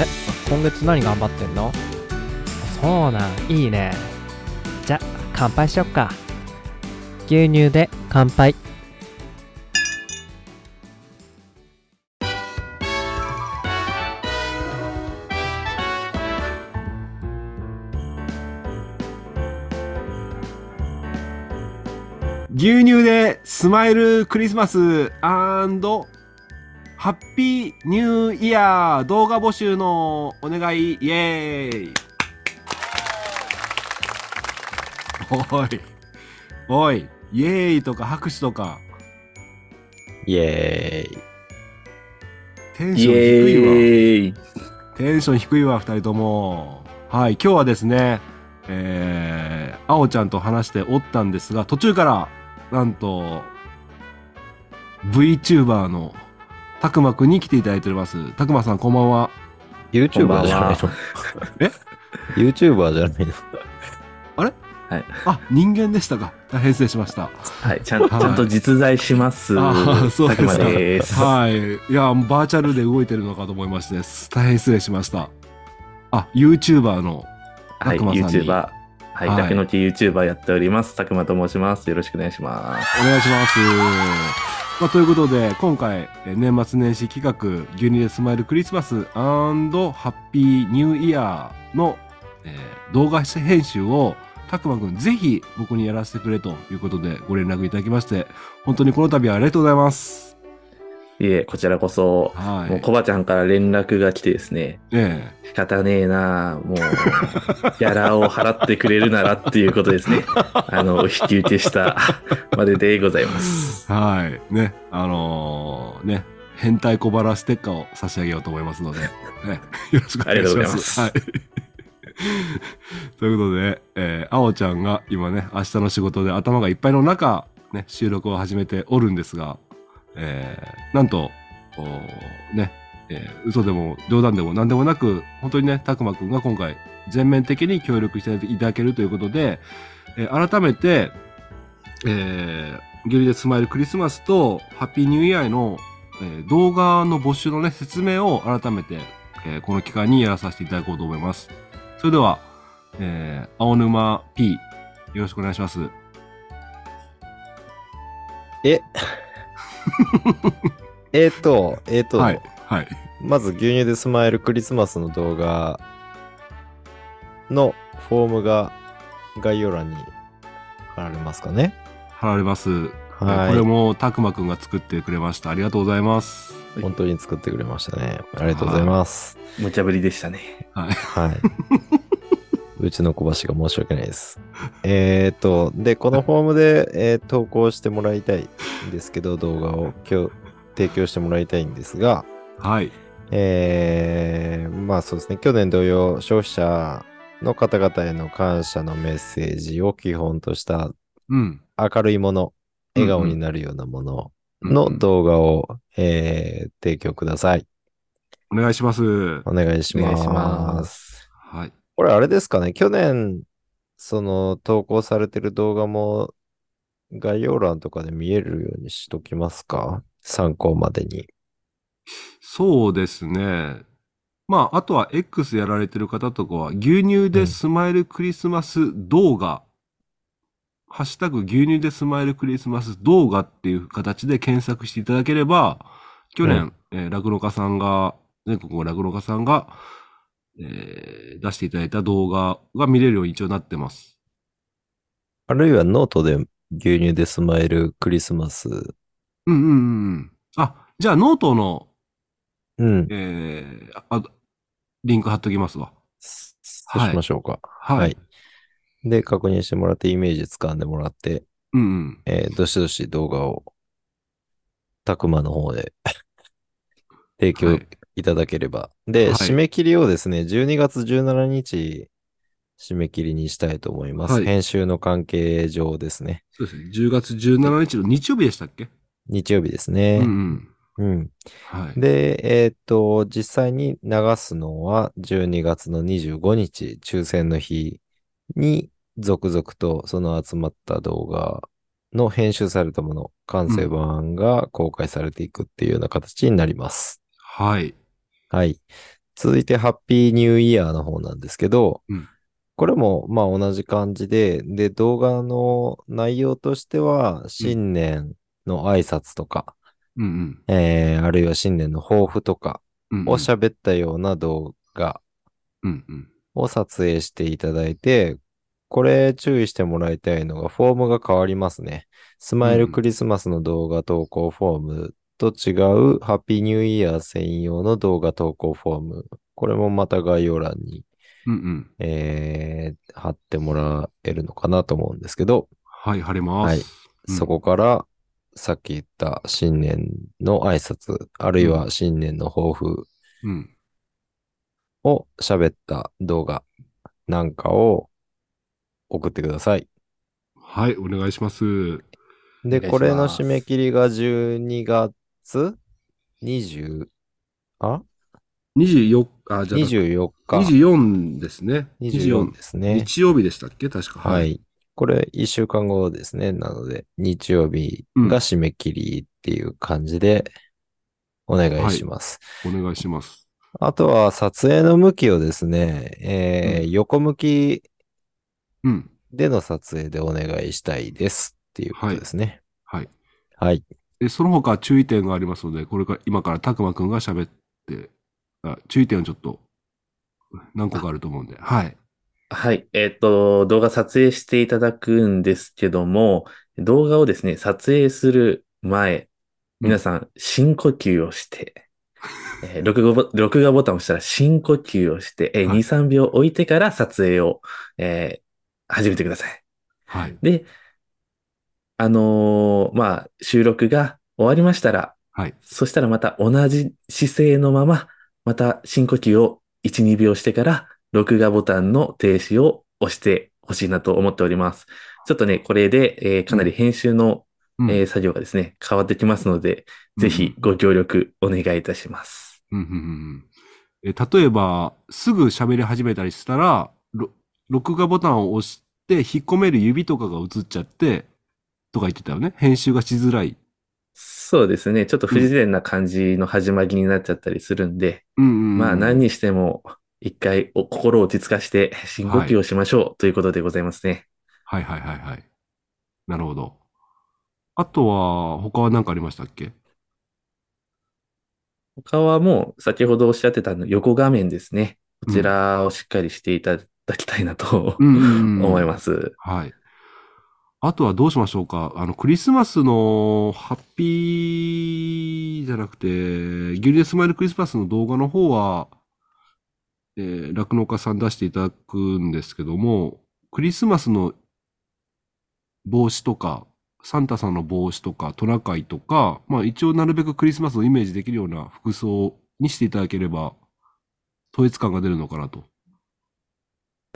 え、今月何頑張ってんの？そうなん、いいね。じゃ、乾杯しよっか。牛乳で乾杯。牛乳でスマイルクリスマスハッピーニューイヤー動画募集のお願い。イエーイ。おい。おい。イエーイとか拍手とか。イエーイ。テンション低いわ。テンション低いわ、二人とも。はい、今日はですね、えー、あおちゃんと話しておったんですが、途中から、なんと、VTuber のたくまくんに来ていただいております。たくまさん、こんばんは。YouTuber じゃないのえ ?YouTuber じゃないのあ、人間でしたか。大変失礼しました。はい、ちゃんちはいゃんと実在します。あーそうですか。はい。いや、バーチャルで動いてるのかと思いまして、大変失礼しました。あ、YouTuber の、はい、たくまさんに YouTuber。はい、はい竹の木 YouTuber やっております。たくまと申します。よろしくお願いします。お願いします。まあ、ということで、今回、年末年始企画、牛乳でスマイルクリスマスハッピーニューイヤーの、えー動画編集を、たくまくんぜひ僕にやらせてくれということでご連絡いただきまして、本当にこの度はありがとうございます。いえ、こちらこそ、はい。もうコバちゃんから連絡が来てですね、え仕方ねえなもう、ギャラを払ってくれるならっていうことですね。あの、お引き受けした まででございます。えはい。ね、あのーね、変態小腹ステッカーを差し上げようと思いますので、ね、よろしくお願いします。ますはい。ということで、えー、あおちゃんが今ね、明日の仕事で頭がいっぱいの中、ね、収録を始めておるんですが、えー、なんと、おね、えー嘘でも冗談でも何でもなく、本当にね、たくまくんが今回全面的に協力していただけるということで、えー改めて、えー、ゲリでスマイルクリスマスとハッピーニューイヤーの、えー動画の募集のね、説明を改めて、えーこの機会にやらさせていただこうと思います。それでは、えー、青沼 P、よろしくお願いします。え えーと、えーと、はい。はい。まず牛乳でスマイルクリスマスの動画のフォームが概要欄に貼られますかね。貼られます。はい。これも、たくまくんが作ってくれました。ありがとうございます。本当に作ってくれましたね。ありがとうございます。無茶ぶりでしたね。はい。はい。うちの小橋が申し訳ないです。えっ、と、で、このフォームで、えー投稿してもらいたいんですけど、動画を今日提供してもらいたいんですが、はい。えー、まあそうですね、去年同様、消費者の方々への感謝のメッセージを基本としたうん。明るいもの、うんうん笑顔になるようなものうんの動画を、えー提供ください。お願いします。お願いします。ます。はい。これあれですかね、去年、その投稿されてる動画も概要欄とかで見えるようにしときますか？参考までに。そうですね。まあ、あとは X やられてる方とかは、牛乳でスマイルクリスマス動画、ハッシュタグ牛乳でスマイルクリスマス動画っていう形で検索していただければ、去年、えー落語家さんが、全国の落語家さんが、えー出していただいた動画が見れるように一応なってます。あるいはノートで牛乳でスマイルクリスマス。うんうんうんうん。あ、じゃあノートの、うん。えーあリンク貼っときますわ。そうしましょうか。はい。はいで、確認してもらって、イメージ掴んでもらって、うんうん。えーどしどし動画を、たくまの方で提供はいいただければ。で、はい締め切りをですね、12月17日、締め切りにしたいと思います。はい編集の関係上ですね。そうですね。10月17日の日曜日でしたっけ？日曜日ですうね。んうん。うん。はい。で、えーっと、実際に流すのは12月の25日、抽選の日に続々とその集まった動画の編集されたもの、完成版が公開されていくっていうような形になります。はい。はい。続いて、ハッピーニューイヤーの方なんですけど、うんこれも、まあ同じ感じで、で、動画の内容としては、新年の挨拶とか、うんうんえー、あるいは新年の抱負とか。を喋ったような動画。を撮影していただいて、これ注意してもらいたいのが、フォームが変わりますね。スマイルクリスマスの動画投稿フォームと違う、ハッピーニューイヤー専用の動画投稿フォーム。これもまた概要欄に、うんうん。えー、貼ってもらえるのかなと思うんですけど、はい、晴れます。はいうんそこから、さっき言った新年の挨拶、あるいは新年の抱負うん。を喋った動画なんかを送ってください。はい、お願いします。で、これの締め切りが12月20、あ？24あ、じゃあ、24日。24ですね。24ですね。日曜日でしたっけ？確か。は。い。これ1週間後ですね。なので、日曜日が締め切りっていう感じでお願いします。お願いします。あとは撮影の向きをですね、えーうん横向きうん。での撮影でお願いしたいですっていうことですね。はい。はい。で、その他注意点がありますので、これから、今からたくまくんが喋って、あ注意点はちょっと、何個かあると思うんで。はい。はい。えっ、と、動画撮影していただくんですけども、動画をですね、撮影する前、皆さん、深呼吸をして、えー録画ボ録画ボタンを押したら深呼吸をして、えーはい2、3秒置いてから撮影を、えー始めてください。はい。で、あのーまあ、収録が終わりましたら、はい。そしたらまた同じ姿勢のまま、また深呼吸を1、2秒してから、録画ボタンの停止を押してほしいなと思っております。ちょっとね、これで、えーかなり編集の、うんえー作業がですね、変わってきますので、ぜひご協力お願いいたします。うんうんうんうんえ例えば、すぐ喋り始めたりしたら、ろ録画ボタンを押して、引っ込める指とかが映っちゃって、とか言ってたよね。編集がしづらい。そうですね、ちょっと不自然な感じの始まりになっちゃったりするんで、うんうんうん。まあ何にしても、一回お心を落ち着かして深呼吸をしましょうということでございますね。はいはいはいはい。なるほど。あとは、他は何かありましたっけ？他はもう先ほどおっしゃってたの横画面ですね。こちらをしっかりしていただきたいなとうん。思います。はい。あとはどうしましょうか？あの、クリスマスのハッピーじゃなくて、ギルデスマイルクリスマスの動画の方は、えー、酪農家さん出していただくんですけども、クリスマスの帽子とか、サンタさんの帽子とか、トナカイとか、まあ一応なるべくクリスマスをイメージできるような服装にしていただければ、統一感が出るのかなと。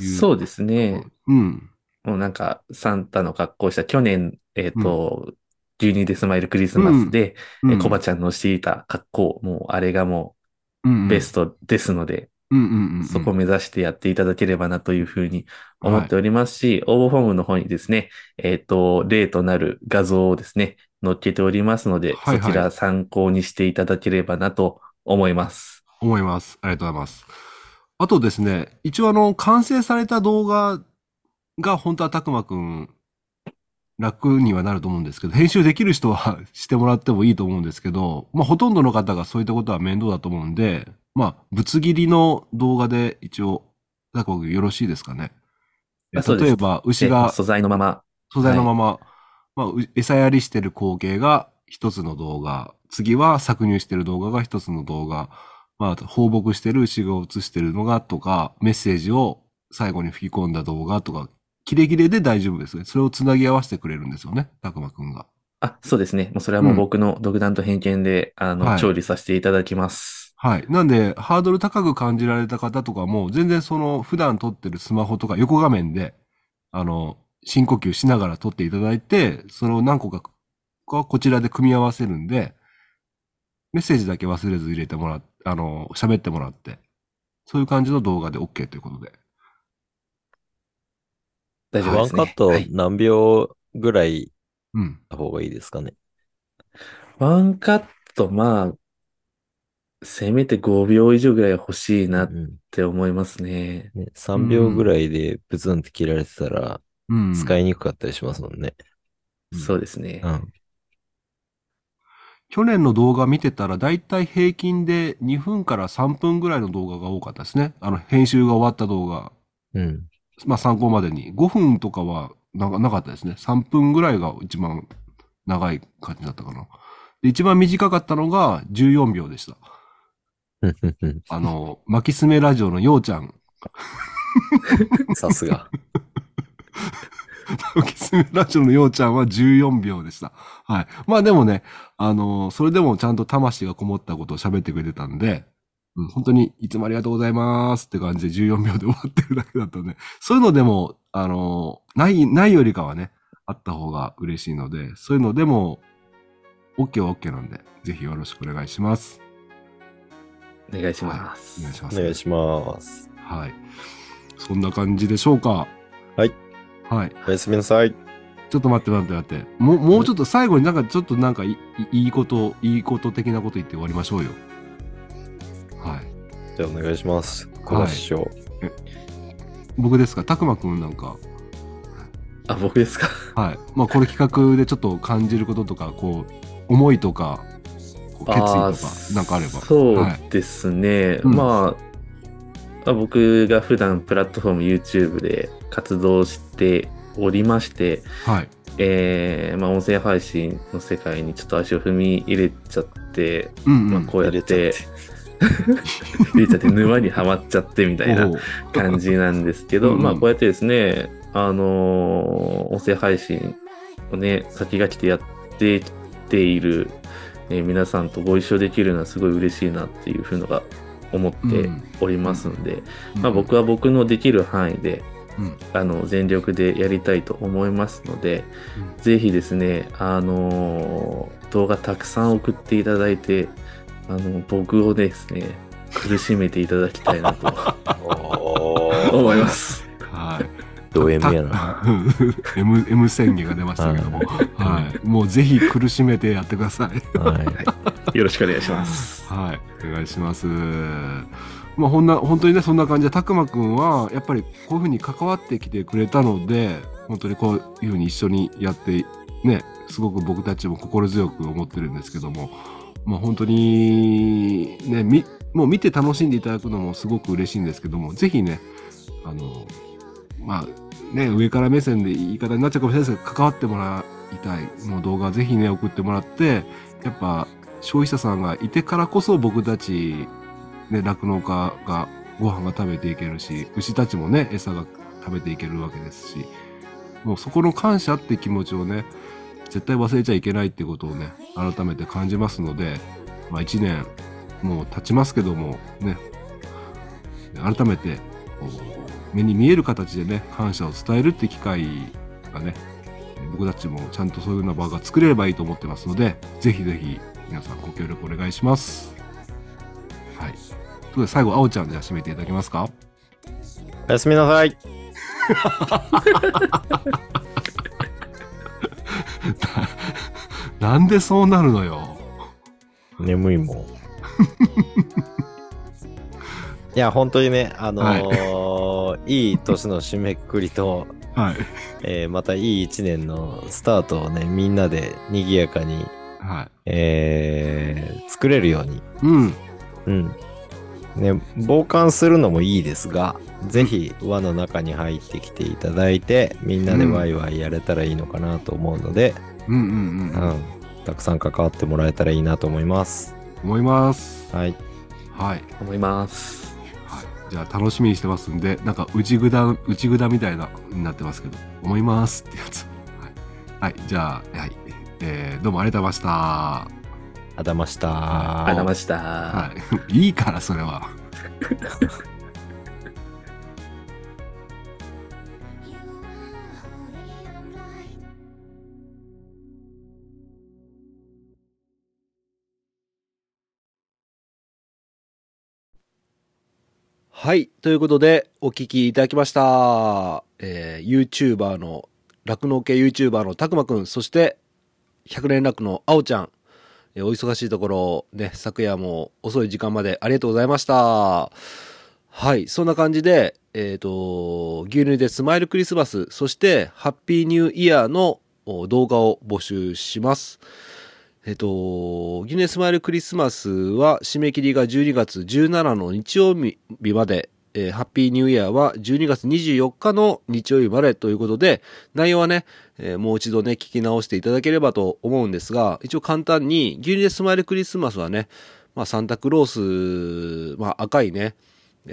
そうですね。うん。もうなんかサンタの格好をした去年、えっ、と、12でスマイルクリスマスで、うんえコバちゃんのしていた格好、もうあれがもうんうベストですので、うんうんうんうん。そこを目指してやっていただければなというふうに思っておりますし、応募フォームの方にですね、えっ、と、例となる画像をですね、載っけておりますので、はいはいそちら参考にしていただければなと思います。思います。ありがとうございます。あとですね、一応あの、完成された動画が本当はたくまくん楽にはなると思うんですけど、編集できる人は してもらってもいいと思うんですけど、まあほとんどの方がそういったことは面倒だと思うんで、まあ、ぶつ切りの動画で一応、たくまくんよろしいですかね。例えば、牛がえ素材のまま、素材のまま、まあ、う餌やりしてる光景が一つの動画、次は搾乳してる動画が一つの動画、まあ、放牧してる牛が映してるのがとか、メッセージを最後に吹き込んだ動画とか、キレキレで大丈夫ですね。それをつなぎ合わせてくれるんですよね、たくまくんが。あ、そうですね。もうそれはもう僕の独断と偏見で、あの、はい調理させていただきます。はい。なんで、ハードル高く感じられた方とかも、全然その、普段撮ってるスマホとか横画面で、あの、深呼吸しながら撮っていただいて、それを何個か、こちらで組み合わせるんで、メッセージだけ忘れず入れてもらっあの、喋ってもらって、そういう感じの動画で OK ということで。大丈夫。ワンカットはい何秒ぐらいうん。の方がいいですかね？ワンカット、まあ、せめて5秒以上ぐらい欲しいなっうんて思いますね。ね、3秒ぐらいでブツンって切られてたら、うん。使いにくかったりしますもんね。うんそうですね。うん。去年の動画見てたら、だいたい平均で2分から3分ぐらいの動画が多かったですね。あの、編集が終わった動画。うん。まあ参考までに。5分とかはななかったですね。3分ぐらいが一番長い感じだったかな。で一番短かったのが14秒でした。あの、巻きすめラジオのようちゃん。さすが。巻きすめラジオのようちゃんは14秒でした。はい。まあでもね、あの、それでもちゃんと魂がこもったことを喋ってくれてたんで、うん、本当にいつもありがとうございますって感じで14秒で終わってるだけだったんで、そういうのでも、あの、ない、ないよりかはね、あった方が嬉しいので、そういうのでも、OK は OK なんで、ぜひよろしくお願いします。お願いしまはいす。お願いします。お願いします。はい。そんな感じでしょうか。はい。はい。おやすみなさい。ちょっと待って待って待って。もう、もうちょっと最後になんかちょっとなんかいいいいこと、いいこと的なこと言って終わりましょうよ。はい。じゃあお願いします。小林師匠。僕ですか？たくまくんなんか。あ、僕ですか？はい。まあこれ企画でちょっと感じることとか、こう、思いとか、こう決意とかなんかあれば。そうはい。ですね。うんまあ、まあ僕が普段プラットフォーム YouTube で活動しておりまして、はい。えーまあ、音声配信の世界にちょっと足を踏み入れちゃって、まあ、うんうん。こうやって、入れちゃって沼にはまっちゃってみたいな感じなんですけど、うんうん。まあこうやってですね、あのー音声配信をね、先が来てやってきている、えー皆さんとご一緒できるのはすごい嬉しいなっていうふうのが思っておりますので、まあ僕は僕のできる範囲で、うん。あの、全力でやりたいと思いますので、うん。ぜひですね、あのー動画たくさん送っていただいて、あの、僕をですね、苦しめていただきたいなと 思います。はい。ド M やな。M、M 宣言が出ましたけども。はい。もうぜひ苦しめてやってください。はい。よろしくお願いします。はい。お願いします。まあ、ほんな、本当にね、そんな感じで、たくまくんは、やっぱりこういうふうに関わってきてくれたので、本当にこういうふうに一緒にやって、ね、すごく僕たちも心強く思ってるんですけども、まあ、本当に、ね、み、もう見て楽しんでいただくのもすごく嬉しいんですけども、ぜひね、あの、まあ、ね、上から目線で言い方になっちゃうかもしれないですけど、関わってもらいたい。もう動画ぜひね、送ってもらって、やっぱ、消費者さんがいてからこそ僕たち、ね、酪農家がご飯が食べていけるし、牛たちもね、餌が食べていけるわけですし、もうそこの感謝って気持ちをね、絶対忘れちゃいけないってことをね、改めて感じますので、まあ一年、もう経ちますけども、ね、改めて、こう目に見える形でね、感謝を伝えるって機会がね、僕たちもちゃんとそういうような場が作れればいいと思ってますので、ぜひぜひ皆さんご協力お願いします。はい。ということで最後、あおちゃんで締めていただけますか？おやすみなさい。なんでそうなるのよ。眠いもん。いや、本当にね、あのーい、い年の締めくくりと、はい。えーまたいい一年のスタートをね、みんなで賑やかに、はい。えー作れるように、うん。うん。ね、傍観するのもいいですが、ぜひ輪の中に入ってきていただいて、みんなでワイワイやれたらいいのかなと思うので、うんうんううん。ん。たくさん関わってもらえたらいいなと思います。思います。はい。はい。思います。はい。じゃあ楽しみにしてますんで、なんか内ぐだ、内ぐだみたいな、になってますけど、思いますってやつ。はい。はい。じゃあ、はい。えー、どうもありがとうございました。あだました。ありがとうございました。はい。いいから、それは。はい。ということで、お聞きいただきました。えー、YouTuber の、酪農系 YouTuber のたくまくん、そして、百年酪のあおちゃん、えーお忙しいところ、ね、昨夜も遅い時間までありがとうございました。はい、そんな感じで、えっ、と、牛乳でスマイルクリスマス、そして、ハッピーニューイヤーの動画を募集します。えっ、と、牛乳でスマイルクリスマスは締め切りが12月17の日曜日まで、えーハッピーニューイヤーは12月24日の日曜日までということで、内容はね、えーもう一度ね、聞き直していただければと思うんですが、一応簡単に、牛乳でスマイルクリスマスはね、まあ、サンタクロース、まあ、赤いね、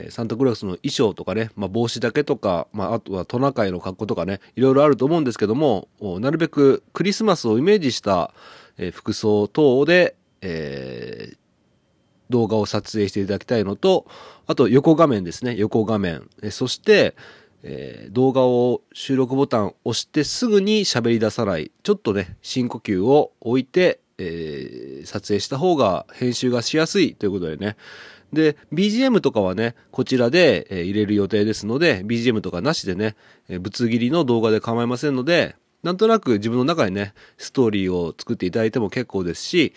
サンタクロースの衣装とかね、まあ、帽子だけとか、まあ、あとはトナカイの格好とかね、いろいろあると思うんですけども、なるべくクリスマスをイメージした、えー服装等で、えー動画を撮影していただきたいのと、あと横画面ですね、横画面。えそして、えー動画を収録ボタンを押してすぐに喋り出さない。ちょっとね、深呼吸を置いて、えー撮影した方が編集がしやすいということでね。で、BGM とかはね、こちらで、えー入れる予定ですので、BGM とかなしでね、えぶつ切りの動画で構いませんので、なんとなく自分の中にね、ストーリーを作っていただいても結構ですし、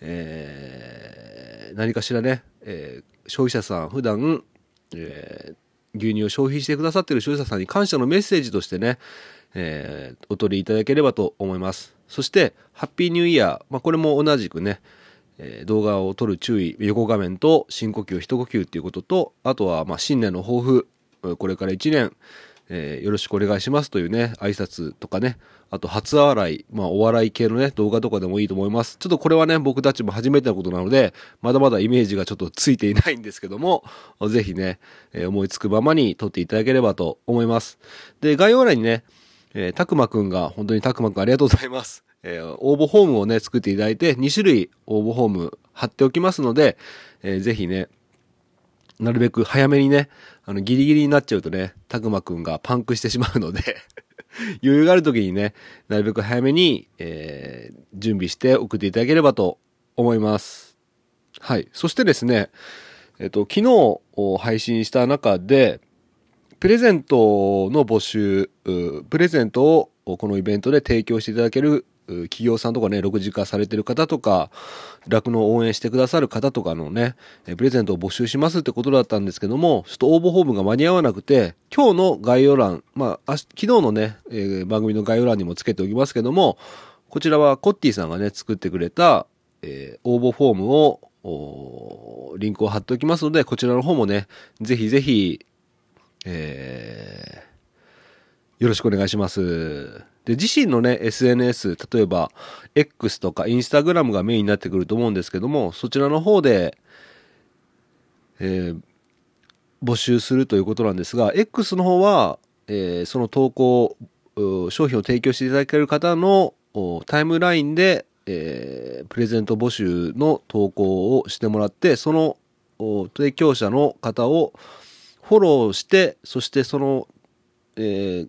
えー何かしらね、えー消費者さん普段、えー牛乳を消費してくださっている消費者さんに感謝のメッセージとしてね、えーお取りいただければと思います。そして、ハッピーニューイヤー、まあ、これも同じくね、えー動画を撮る注意、横画面と深呼吸、一呼吸っていうことと、あとは、まあ、新年の抱負、これから1年、えーよろしくお願いしますというね、挨拶とかね、あと初笑い、まあお笑い系のね、動画とかでもいいと思います。ちょっとこれはね、僕たちも初めてのことなので、まだまだイメージがちょっとついていないんですけども、ぜひね、えー思いつくままに撮っていただければと思います。で、概要欄にね、えーたくまくんが、本当にたくまくんありがとうございます。えー応募フォームをね、作っていただいて、2種類応募フォーム貼っておきますので、えーぜひね、なるべく早めにね、あの、ギリギリになっちゃうとね、たくまくんがパンクしてしまうので、余裕がある時にね、なるべく早めに、えー準備して送っていただければと思います。はい。そしてですね、えっと、昨日配信した中で、プレゼントの募集、プレゼントをこのイベントで提供していただける企業さんとかね、6次化されてる方とか、酪農応援してくださる方とかのね、プレゼントを募集しますってことだったんですけども、ちょっと応募フォームが間に合わなくて、今日の概要欄、まあ、昨日のね、えー番組の概要欄にもつけておきますけども、こちらはコッティさんがね、作ってくれた、えー応募フォームを、リンクを貼っておきますので、こちらの方もね、ぜひぜひ、えーよろしくお願いします。で、自身のね、SNS、例えば、X とか Instagram がメインになってくると思うんですけども、そちらの方で、えー募集するということなんですが、X の方は、えーその投稿、商品を提供していただける方のタイムラインで、えープレゼント募集の投稿をしてもらって、その提供者の方をフォローして、そしてその、えー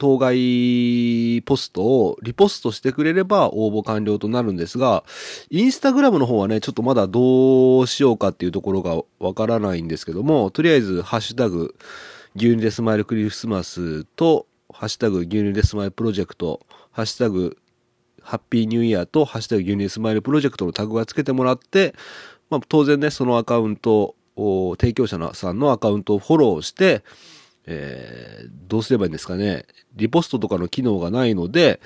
当該ポストをリポストしてくれれば応募完了となるんですが、インスタグラムの方はね、ちょっとまだどうしようかっていうところがわからないんですけども、とりあえず、ハッシュタグ、牛乳でスマイルクリスマスと、ハッシュタグ、牛乳でスマイルプロジェクト、ハッシュタグ、ハッピーニューイヤーと、ハッシュタグ、牛乳でスマイルプロジェクトのタグがつけてもらって、まあ、当然ね、そのアカウントを、提供者さんのアカウントをフォローして、えーどうすればいいんですかね。リポストとかの機能がないので、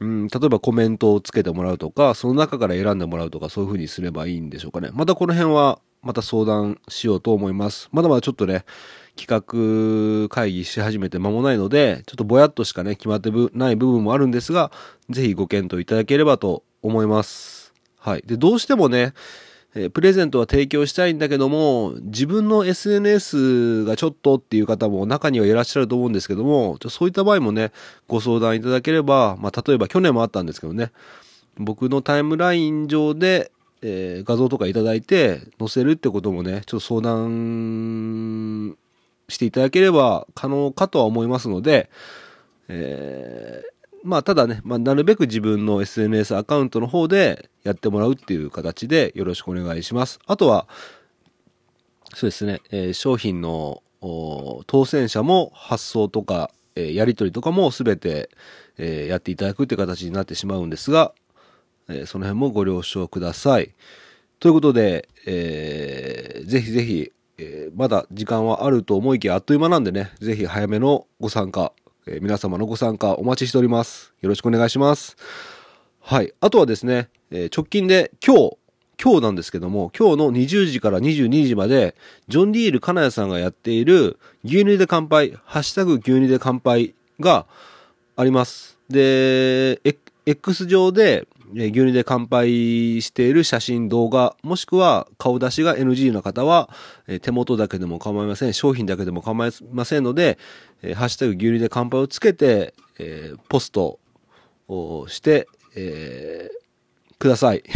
うん、例えばコメントをつけてもらうとか、その中から選んでもらうとか、そういう風にすればいいんでしょうかね。またこの辺は、また相談しようと思います。まだまだちょっとね、企画会議し始めて間もないので、ちょっとぼやっとしかね、決まってない部分もあるんですが、ぜひご検討いただければと思います。はい。で、どうしてもね、えプレゼントは提供したいんだけども、自分の SNS がちょっとっていう方も中にはいらっしゃると思うんですけども、そういった場合もね、ご相談いただければ、まあ、例えば去年もあったんですけどね、僕のタイムライン上で、えー画像とかいただいて載せるってこともね、ちょっと相談していただければ可能かとは思いますので、えーまあただね、まあ、なるべく自分の SNS アカウントの方でやってもらうっていう形でよろしくお願いします。あとは、そうですね、えー商品の当選者も発送とか、えーやり取りとかもすべて、えーやっていただくっていう形になってしまうんですが、えーその辺もご了承ください。ということで、えーぜひぜひ、えーまだ時間はあると思いきやあっという間なんでね、ぜひ早めのご参加、えー皆様のご参加お待ちしております。よろしくお願いします。はい。あとはですね、えー直近で今日、今日なんですけども、今日の20時から22時まで、ジョン・ディールカナヤさんがやっている牛乳で乾杯、ハッシュタグ牛乳で乾杯があります。で、X 上でえー牛乳で乾杯している写真、動画、もしくは顔出しが NG の方は、えー手元だけでも構いません。商品だけでも構いませんので、えーハッシュタグ牛乳で乾杯をつけて、えーポストをして、えーください。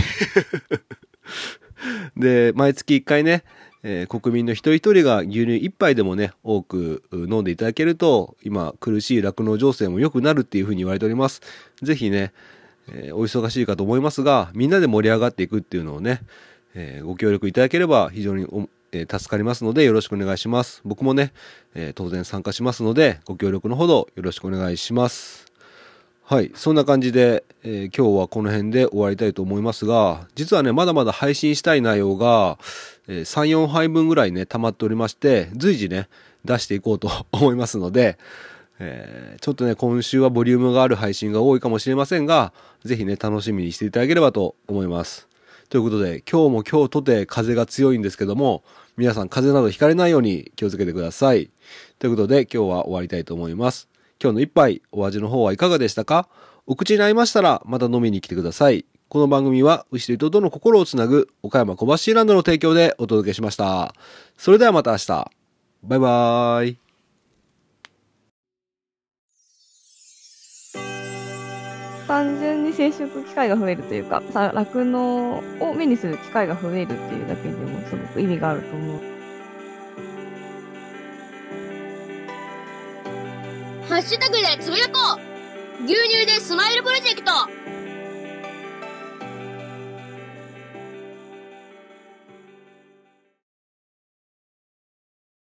で、毎月1回ね、えー国民の一人一人が牛乳一杯でもね、多く飲んでいただけると、今苦しい酪農情勢も良くなるっていうふうに言われております。ぜひね、えーお忙しいかと思いますが、みんなで盛り上がっていくっていうのをね、えーご協力いただければ非常におえー助かりますのでよろしくお願いします。僕もね、えー当然参加しますので、ご協力のほどよろしくお願いします。はい。そんな感じで、えー今日はこの辺で終わりたいと思いますが、実はね、まだまだ配信したい内容が、えー3、4杯分ぐらいね、溜まっておりまして、随時ね、出していこうと思いますので、えーちょっとね、今週はボリュームがある配信が多いかもしれませんが、ぜひね、楽しみにしていただければと思います。ということで、今日も今日とて風が強いんですけども、皆さん風邪などひかれないように気をつけてください。ということで、今日は終わりたいと思います。今日の一杯、お味の方はいかがでしたか？お口に合いましたら、また飲みに来てください。この番組は、牛と糸との心をつなぐ、岡山小橋ランドの提供でお届けしました。それではまた明日。バイバーイ。単純に接触機会が増えるというか、酪農を目にする機会が増えるっていうだけでもすごく意味があると思う。ハッシュタグでつぶやこう牛乳でスマイルプロジェクト